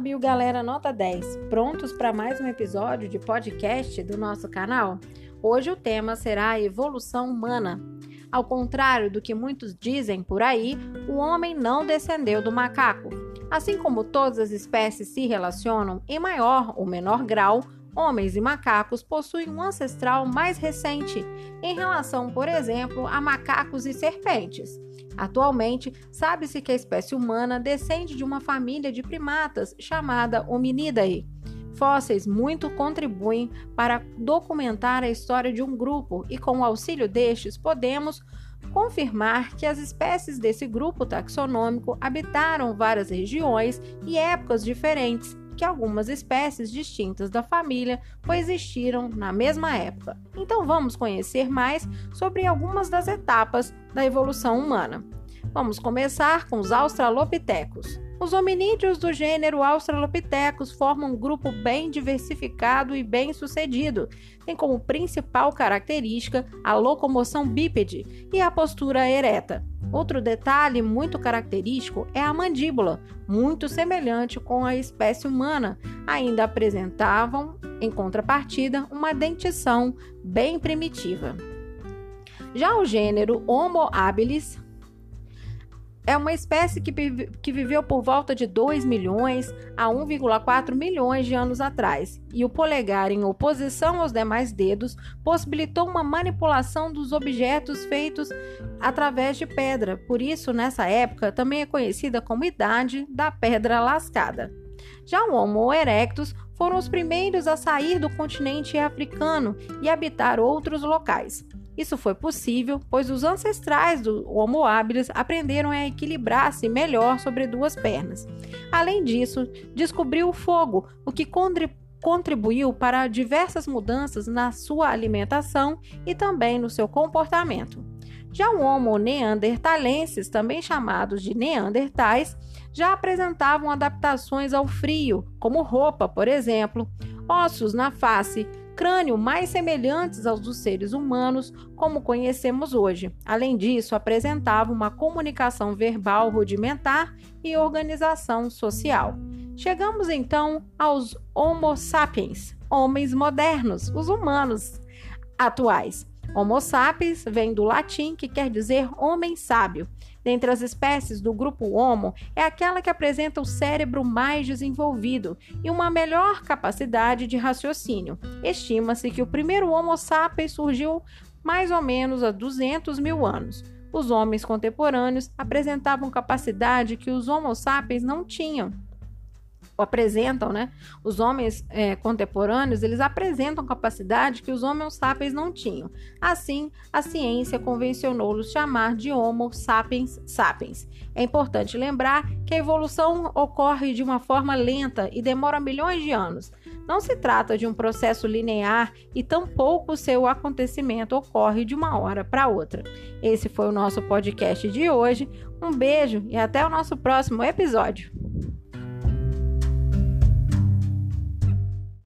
Bio Galera Nota 10, prontos para mais um episódio de podcast do nosso canal? Hoje o tema será a evolução humana. Ao contrário do que muitos dizem por aí, o homem não descendeu do macaco. Assim como todas as espécies se relacionam em maior ou menor grau, homens e macacos possuem um ancestral mais recente, em relação, por exemplo, a macacos e serpentes. Atualmente, sabe-se que a espécie humana descende de uma família de primatas chamada Hominidae. Fósseis muito contribuem para documentar a história de um grupo e, com o auxílio destes, podemos confirmar que as espécies desse grupo taxonômico habitaram várias regiões e épocas diferentes, que algumas espécies distintas da família coexistiram na mesma época. Então vamos conhecer mais sobre algumas das etapas da evolução humana. Vamos começar com os australopitecos. Os hominídeos do gênero Australopithecus formam um grupo bem diversificado e bem sucedido. Tem como principal característica a locomoção bípede e a postura ereta. Outro detalhe muito característico é a mandíbula, muito semelhante com a espécie humana. Ainda apresentavam, em contrapartida, uma dentição bem primitiva. Já o gênero Homo habilis é uma espécie que, que viveu por volta de 2 milhões a 1,4 milhões de anos atrás, e o polegar, em oposição aos demais dedos, possibilitou uma manipulação dos objetos feitos através de pedra. Por isso, nessa época, também é conhecida como idade da pedra lascada. Já o Homo erectus foram os primeiros a sair do continente africano e habitar outros locais. Isso foi possível, pois os ancestrais do Homo habilis aprenderam a equilibrar-se melhor sobre duas pernas. Além disso, descobriu o fogo, o que contribuiu para diversas mudanças na sua alimentação e também no seu comportamento. Já o Homo neanderthalensis, também chamados de neandertais, já apresentavam adaptações ao frio, como roupa, por exemplo, ossos na face, crânio mais semelhantes aos dos seres humanos, como conhecemos hoje. Além disso, apresentava uma comunicação verbal rudimentar e organização social. Chegamos então aos Homo sapiens, homens modernos, os humanos atuais. Homo sapiens vem do latim que quer dizer homem sábio. Dentre as espécies do grupo Homo, é aquela que apresenta o cérebro mais desenvolvido e uma melhor capacidade de raciocínio. Estima-se que o primeiro Homo sapiens surgiu mais ou menos há 200 mil anos. Os homens contemporâneos apresentavam capacidade que os Homo sapiens não tinham apresentam, né? Os homens é, contemporâneos, eles apresentam capacidade que os homens sapiens não tinham. Assim, a ciência convencionou-los chamar de Homo sapiens sapiens. É importante lembrar que a evolução ocorre de uma forma lenta e demora milhões de anos. Não se trata de um processo linear e tampouco seu acontecimento ocorre de uma hora para outra. Esse foi o nosso podcast de hoje. Um beijo e até o nosso próximo episódio.